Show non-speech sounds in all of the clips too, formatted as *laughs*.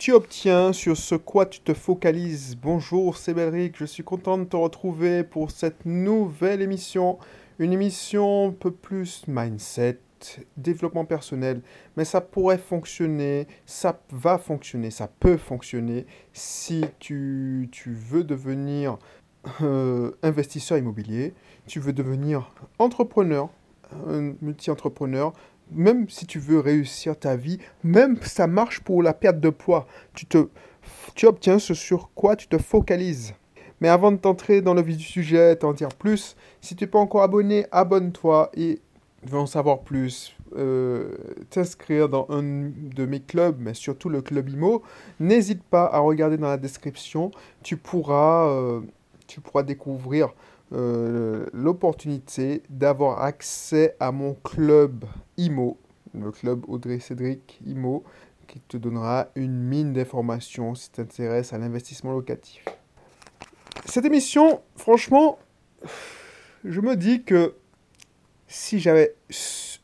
tu obtiens, sur ce quoi tu te focalises. Bonjour, c'est Belric, je suis content de te retrouver pour cette nouvelle émission. Une émission un peu plus mindset, développement personnel, mais ça pourrait fonctionner, ça va fonctionner, ça peut fonctionner si tu, veux devenir euh, investisseur immobilier, tu veux devenir entrepreneur, multi-entrepreneur, même si tu veux réussir ta vie, même ça marche pour la perte de poids, tu, te, tu obtiens ce sur quoi tu te focalises. Mais avant de t'entrer dans le vif du sujet, t'en dire plus, si tu n'es pas encore abonné, abonne-toi et veux en savoir plus, euh, t'inscrire dans un de mes clubs, mais surtout le club IMO, n'hésite pas à regarder dans la description. Tu pourras, euh, tu pourras découvrir euh, l'opportunité d'avoir accès à mon club IMO, le club Audrey Cédric IMO, qui te donnera une mine d'informations si tu t'intéresses à l'investissement locatif. Cette émission, franchement, je me dis que si j'avais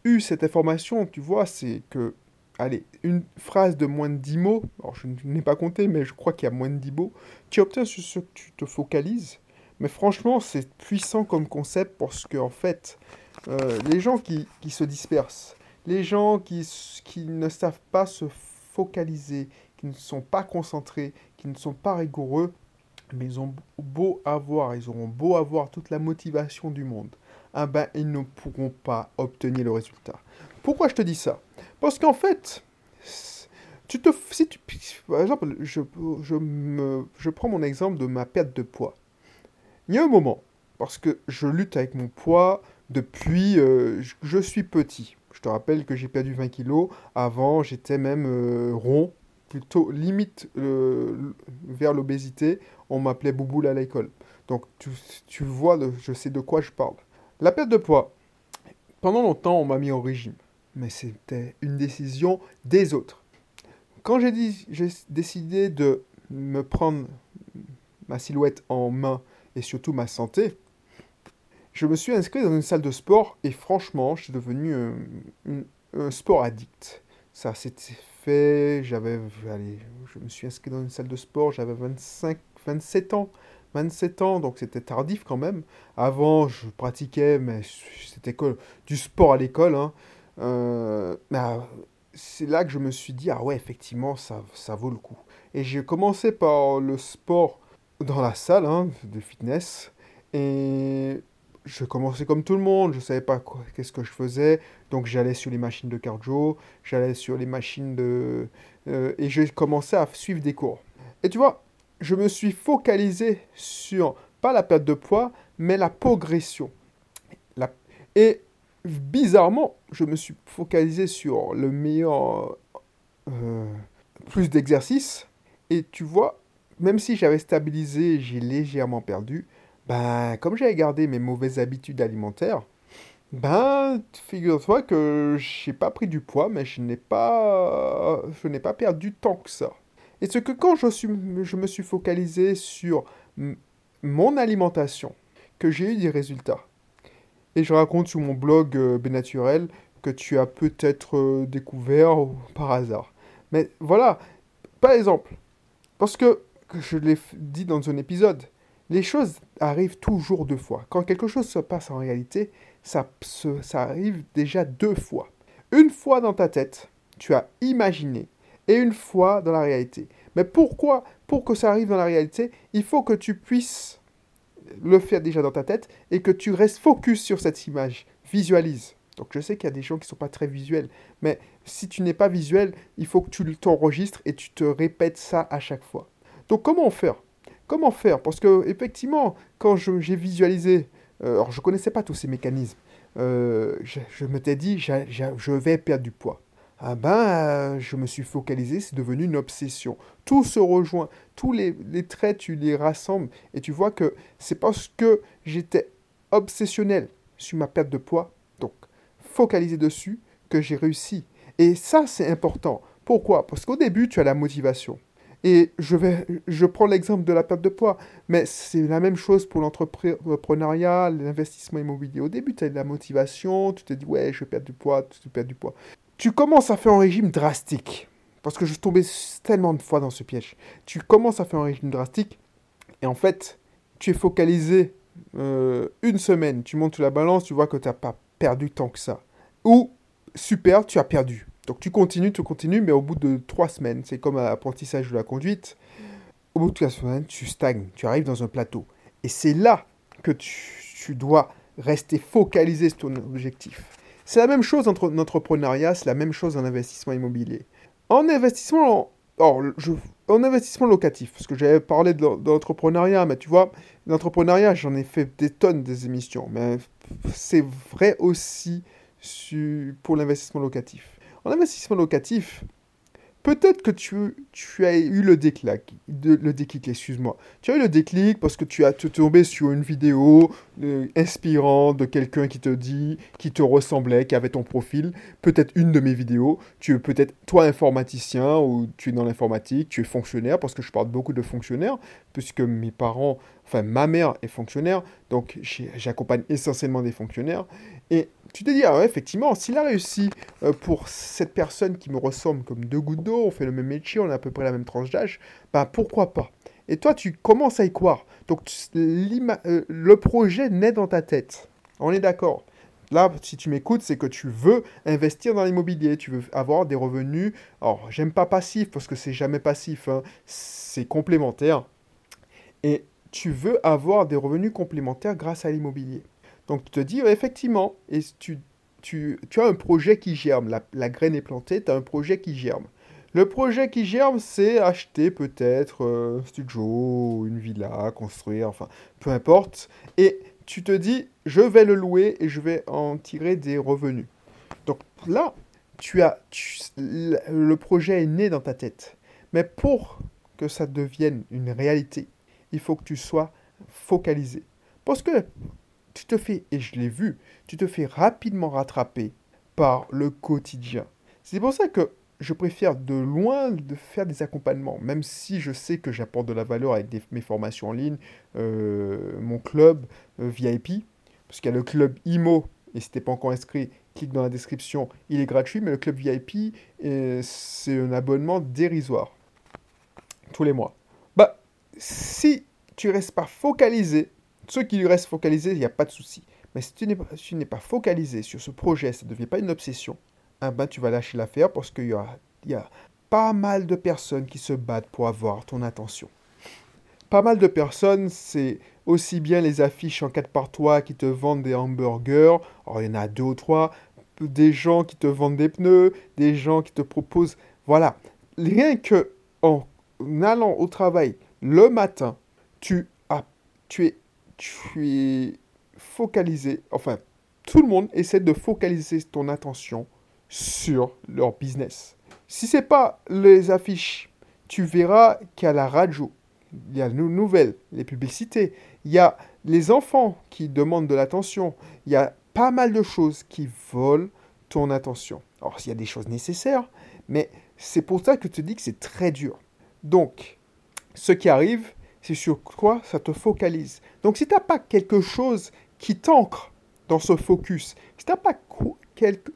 eu cette information, tu vois, c'est que, allez, une phrase de moins de 10 mots, alors je n'ai pas compté, mais je crois qu'il y a moins de 10 mots, tu obtiens sur ce que tu te focalises. Mais franchement, c'est puissant comme concept parce que, en fait, euh, les gens qui, qui, se dispersent, les gens qui, qui ne savent pas se focaliser, qui ne sont pas concentrés, qui ne sont pas rigoureux, mais ils ont beau avoir, ils auront beau avoir toute la motivation du monde, ah ben ils ne pourront pas obtenir le résultat. Pourquoi je te dis ça? Parce qu'en fait, tu te, si tu, par exemple, je, je, me, je prends mon exemple de ma perte de poids. Il y a un moment, parce que je lutte avec mon poids depuis, euh, je, suis petit. Je te rappelle que j'ai perdu 20 kilos. Avant, j'étais même euh, rond, plutôt limite euh, vers l'obésité. On m'appelait Bouboule à l'école. Donc tu, tu vois, je sais de quoi je parle. La perte de poids. Pendant longtemps, on m'a mis au régime. Mais c'était une décision des autres. Quand j'ai décidé de me prendre ma silhouette en main et surtout ma santé, je me suis inscrit dans une salle de sport et franchement, je suis devenu un, sport addict. Ça s'était fait, j'avais, allez, je me suis inscrit dans une salle de sport, j'avais 25, 27 ans. 27 ans, donc c'était tardif quand même. Avant, je pratiquais, mais c'était du sport à l'école. Hein. Euh, c'est là que je me suis dit, ah ouais, effectivement, ça, ça vaut le coup. Et j'ai commencé par le sport dans la salle hein, de fitness. Et je commençais comme tout le monde, je ne savais pas qu'est-ce que je faisais. Donc j'allais sur les machines de cardio, j'allais sur les machines de... Euh, et j'ai commencé à suivre des cours. Et tu vois, je me suis focalisé sur, pas la perte de poids, mais la progression. La... Et bizarrement, je me suis focalisé sur le meilleur... Euh, plus d'exercices. Et tu vois, même si j'avais stabilisé, j'ai légèrement perdu, ben, comme j'avais gardé mes mauvaises habitudes alimentaires, ben, figure-toi que j'ai pas pris du poids, mais je n'ai pas, je n'ai pas perdu tant que ça. Et ce que quand je, suis, je me suis focalisé sur mon alimentation, que j'ai eu des résultats. Et je raconte sur mon blog euh, Bénaturel que tu as peut-être euh, découvert par hasard. Mais voilà, par exemple, parce que je l'ai dit dans un épisode, les choses arrivent toujours deux fois. Quand quelque chose se passe en réalité, ça, ça arrive déjà deux fois. Une fois dans ta tête, tu as imaginé, et une fois dans la réalité. Mais pourquoi Pour que ça arrive dans la réalité, il faut que tu puisses le faire déjà dans ta tête et que tu restes focus sur cette image. Visualise. Donc je sais qu'il y a des gens qui ne sont pas très visuels, mais si tu n'es pas visuel, il faut que tu t'enregistres et tu te répètes ça à chaque fois. Donc comment faire? Comment faire? Parce que effectivement, quand j'ai visualisé, euh, alors je ne connaissais pas tous ces mécanismes, euh, je, je m'étais dit, je vais perdre du poids. Ah ben, euh, je me suis focalisé, c'est devenu une obsession. Tout se rejoint, tous les traits, tu les rassembles, et tu vois que c'est parce que j'étais obsessionnel sur ma perte de poids, donc focalisé dessus, que j'ai réussi. Et ça, c'est important. Pourquoi? Parce qu'au début, tu as la motivation. Et je, vais, je prends l'exemple de la perte de poids, mais c'est la même chose pour l'entrepreneuriat, l'investissement immobilier. Au début, tu as de la motivation, tu te dis, ouais, je perdre du poids, tu perds du poids. Tu commences à faire un régime drastique. Parce que je tombais tellement de fois dans ce piège. Tu commences à faire un régime drastique et en fait, tu es focalisé euh, une semaine. Tu montes la balance, tu vois que tu n'as pas perdu tant que ça. Ou, super, tu as perdu. Donc tu continues, tu continues, mais au bout de trois semaines, c'est comme l'apprentissage de la conduite, au bout de trois semaines, tu stagnes, tu arrives dans un plateau. Et c'est là que tu, dois rester focalisé sur ton objectif. C'est la même chose entre l'entrepreneuriat, c'est la même chose en investissement immobilier. En investissement, en investissement locatif, parce que j'avais parlé de l'entrepreneuriat, mais tu vois, l'entrepreneuriat, j'en ai fait des tonnes des émissions, mais c'est vrai aussi pour l'investissement locatif. En investissement locatif, peut-être que tu, as eu le déclic, le déclic, excuse-moi. Tu as eu le déclic parce que tu as tombé sur une vidéo euh, inspirante de quelqu'un qui te dit, qui te ressemblait, qui avait ton profil. Peut-être une de mes vidéos. Tu es peut-être toi informaticien ou tu es dans l'informatique, tu es fonctionnaire parce que je parle beaucoup de fonctionnaires puisque mes parents, enfin ma mère est fonctionnaire, donc j'accompagne essentiellement des fonctionnaires. Et tu te dis, ah effectivement, s'il a réussi euh, pour cette personne qui me ressemble comme deux gouttes d'eau, on fait le même métier, on a à peu près la même tranche d'âge, bah pourquoi pas? Et toi, tu commences à y croire. Donc euh, le projet naît dans ta tête. On est d'accord Là, si tu m'écoutes, c'est que tu veux investir dans l'immobilier, tu veux avoir des revenus. Alors, j'aime pas passif parce que c'est jamais passif, hein. c'est complémentaire. Et tu veux avoir des revenus complémentaires grâce à l'immobilier. Donc tu te dis, effectivement, et tu, tu, tu, as un projet qui germe, la, graine est plantée, tu as un projet qui germe. Le projet qui germe, c'est acheter peut-être euh, un studio, une villa, construire, enfin, peu importe. Et tu te dis, je vais le louer et je vais en tirer des revenus. Donc là, tu as, le projet est né dans ta tête. Mais pour que ça devienne une réalité, il faut que tu sois focalisé. Parce que tu te fais, et je l'ai vu, tu te fais rapidement rattraper par le quotidien. C'est pour ça que je préfère de loin de faire des accompagnements, même si je sais que j'apporte de la valeur avec mes formations en ligne, euh, mon club euh, VIP, parce qu'il y a le club IMO, et si t'es pas encore inscrit, clique dans la description, il est gratuit, mais le club VIP, euh, c'est un abonnement dérisoire, tous les mois. Bah, si tu restes pas focalisé ceux qui lui restent focalisés, il n'y a pas de souci. Mais si tu n'es pas, pas, focalisé sur ce projet, ça ne devient pas une obsession, eh ben, tu vas lâcher l'affaire parce qu'il y a, pas mal de personnes qui se battent pour avoir ton attention. Pas mal de personnes, c'est aussi bien les affiches en 4 par 3 qui te vendent des hamburgers, il y en a deux ou trois, des gens qui te vendent des pneus, des gens qui te proposent... Voilà, rien que en allant au travail le matin, tu, as, tu es tu es focalisé, enfin, tout le monde essaie de focaliser ton attention sur leur business. Si c'est pas les affiches, tu verras a la radio, il y a les nouvelles, les publicités, il y a les enfants qui demandent de l'attention, il y a pas mal de choses qui volent ton attention. Alors, il y a des choses nécessaires, mais c'est pour ça que je te dis que c'est très dur. Donc, ce qui arrive, c'est sur quoi ça te focalise. Donc si tu n'as pas quelque chose qui t'ancre dans ce focus, si tu n'as pas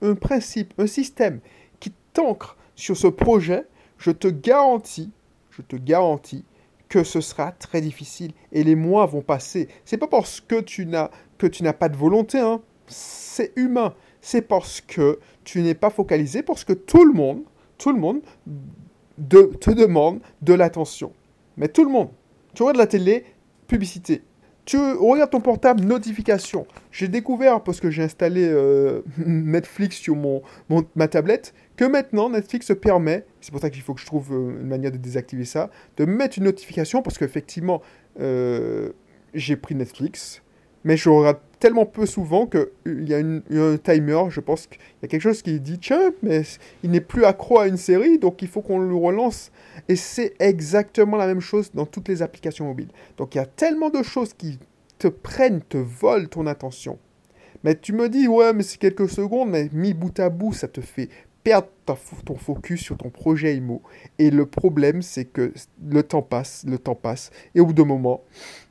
un principe, un système qui t'ancre sur ce projet, je te garantis, je te garantis que ce sera très difficile et les mois vont passer. C'est pas parce que tu n'as que tu n'as pas de volonté, hein. c'est humain. C'est parce que tu n'es pas focalisé, parce que tout le monde, tout le monde te demande de l'attention. Mais tout le monde. Tu regardes la télé, publicité. Tu regardes ton portable, notification. J'ai découvert, parce que j'ai installé euh, *laughs* Netflix sur mon, ma tablette, que maintenant Netflix permet, c'est pour ça qu'il faut que je trouve euh, une manière de désactiver ça, de mettre une notification, parce qu'effectivement, euh, j'ai pris Netflix, mais je regarde tellement peu souvent qu'il y, a un timer, je pense qu'il y a quelque chose qui dit tiens, mais il n'est plus accro à une série, donc il faut qu'on le relance. Et c'est exactement la même chose dans toutes les applications mobiles. Donc il y a tellement de choses qui te prennent, te volent ton attention. Mais tu me dis, ouais, mais c'est quelques secondes, mais mis bout à bout, ça te fait perdre ton focus sur ton projet IMO. Et le problème, c'est que le temps passe, le temps passe, et au bout d'un moment,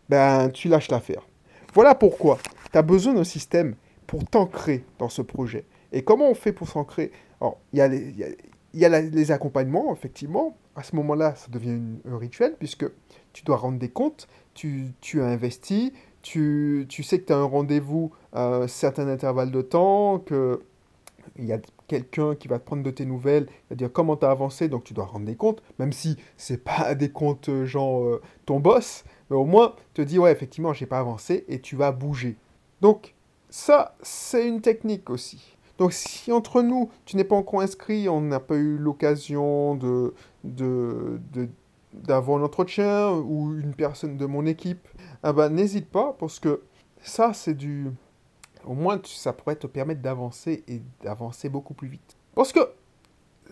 ben, tu lâches l'affaire. Voilà pourquoi tu as besoin d'un système pour t'ancrer dans ce projet. Et comment on fait pour s'ancrer? Alors, il y, a les accompagnements, effectivement. À ce moment-là, ça devient un rituel, puisque tu dois rendre des comptes, tu, as investi, tu, sais que tu as un rendez-vous à un certain intervalle de temps, que il y a quelqu'un qui va te prendre de tes nouvelles, va dire comment tu as avancé, donc tu dois rendre des comptes, même si c'est pas des comptes euh, genre euh, ton boss, mais au moins te dis ouais effectivement j'ai pas avancé et tu vas bouger. Donc ça c'est une technique aussi. Donc si entre nous tu n'es pas encore inscrit, on n'a pas eu l'occasion de, de, d'avoir un entretien ou une personne de mon équipe, ah bah, n'hésite pas parce que ça c'est du au moins, ça pourrait te permettre d'avancer et d'avancer beaucoup plus vite. Parce que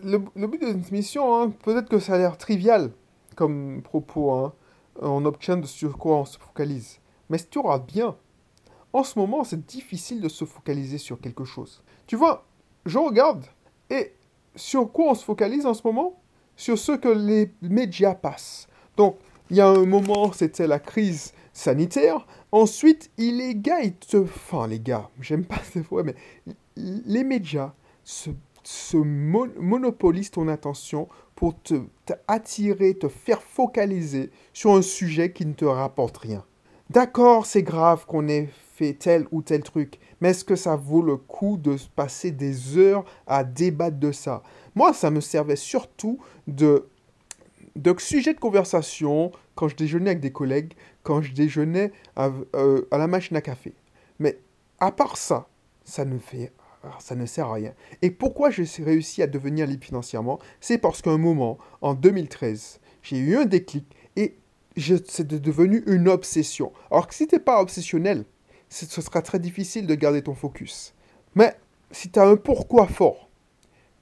le, but de cette mission, hein, peut-être que ça a l'air trivial comme propos, hein, on obtient sur quoi on se focalise. Mais si tu regardes bien, en ce moment, c'est difficile de se focaliser sur quelque chose. Tu vois, je regarde et sur quoi on se focalise en ce moment? Sur ce que les médias passent. Donc, il y a un moment, c'était la crise sanitaire. Ensuite, les gars, ils te... Enfin, les gars, j'aime pas ces fois, mais les médias se, monopolisent ton attention pour te, attirer, te faire focaliser sur un sujet qui ne te rapporte rien. D'accord, c'est grave qu'on ait fait tel ou tel truc, mais est-ce que ça vaut le coup de passer des heures à débattre de ça? Moi, ça me servait surtout de donc, sujet de conversation quand je déjeunais avec des collègues, quand je déjeunais à, euh, à la machine à café. Mais à part ça, ça ne fait ça ne sert à rien. Et pourquoi j'ai réussi à devenir libre financièrement? C'est parce qu'à un moment, en 2013, j'ai eu un déclic et c'est devenu une obsession. Alors que si tu n'es pas obsessionnel, ce sera très difficile de garder ton focus. Mais si tu as un pourquoi fort,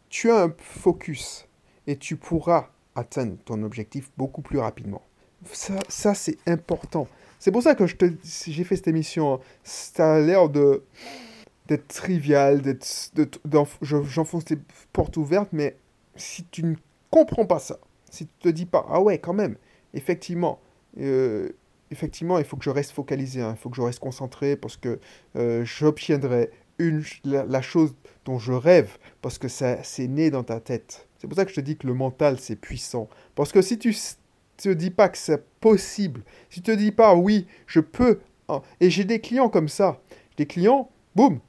tu as un focus et tu pourras atteindre ton objectif beaucoup plus rapidement. Ça, ça c'est important. C'est pour ça que j'ai fait cette émission. Ça a l'air de d'être trivial, d'être, j'enfonce des portes ouvertes, mais si tu ne comprends pas ça, si tu te dis pas, ah ouais, quand même, effectivement, euh, effectivement, il faut que je reste focalisé, hein, il faut que je reste concentré parce que euh, j'obtiendrai une, la, chose dont je rêve parce que ça, c'est né dans ta tête. C'est pour ça que je te dis que le mental, c'est puissant. Parce que si tu te dis pas que c'est possible, si tu te dis pas, oui, je peux, hein, et j'ai des clients comme ça, des clients, boum,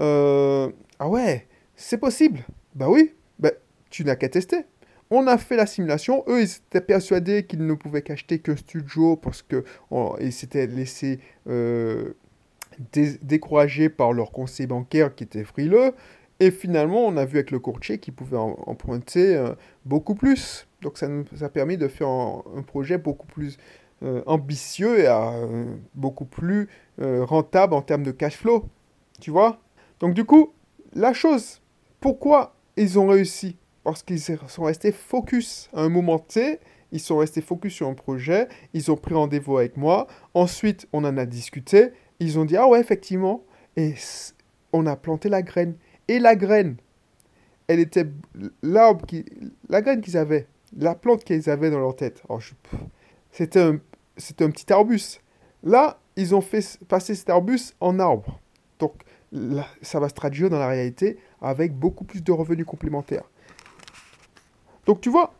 euh, ah ouais, c'est possible. Bah oui, bah, tu n'as qu'à tester. On a fait la simulation. Eux, ils étaient persuadés qu'ils ne pouvaient qu'acheter qu'un studio parce qu'ils s'étaient laissés euh, décourager par leur conseil bancaire qui était frileux. Et finalement, on a vu avec le courtier qu'il pouvait emprunter euh, beaucoup plus. Donc ça nous a permis de faire un, projet beaucoup plus euh, ambitieux et beaucoup plus rentable en termes de cash flow. Tu vois? Donc du coup, la chose, pourquoi ils ont réussi? Parce qu'ils sont restés focus à un moment T. Ils sont restés focus sur un projet. Ils ont pris rendez-vous avec moi. Ensuite, on en a discuté. Ils ont dit, ah ouais, effectivement. Et on a planté la graine et la graine. Elle était l'arbre qui, la graine qu'ils avaient, la plante qu'ils avaient dans leur tête. Oh, c'était un, un petit arbuste. Là, ils ont fait passer cet arbuste en arbre. Donc, ça va se traduire dans la réalité avec beaucoup plus de revenus complémentaires. Donc, tu vois,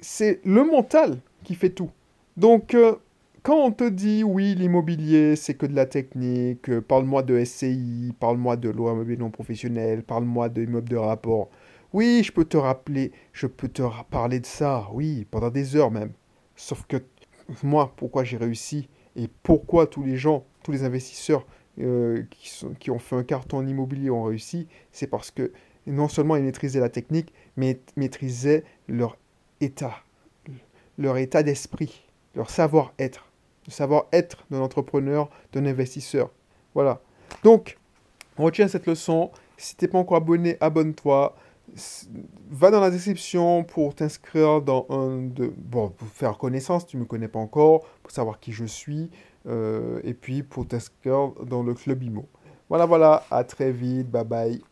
c'est le mental qui fait tout. Donc, euh, quand on te dit oui, l'immobilier, c'est que de la technique, euh, parle-moi de SCI, parle-moi de loi immobilier non professionnelle, parle-moi de immeuble de rapport. Oui, je peux te rappeler, je peux te parler de ça, oui, pendant des heures même. Sauf que moi, pourquoi j'ai réussi et pourquoi tous les gens, tous les investisseurs euh, qui, ont fait un carton en immobilier ont réussi, c'est parce que non seulement ils maîtrisaient la technique, mais maîtrisaient leur état, leur état d'esprit, leur savoir-être de savoir-être d'un entrepreneur, d'un investisseur. Voilà. Donc, on retient cette leçon. Si tu n'es pas encore abonné, abonne-toi. Va dans la description pour t'inscrire dans un de... Bon, pour faire connaissance, tu ne me connais pas encore, pour savoir qui je suis, et puis pour t'inscrire dans le club IMO. Voilà, voilà, à très vite, bye bye.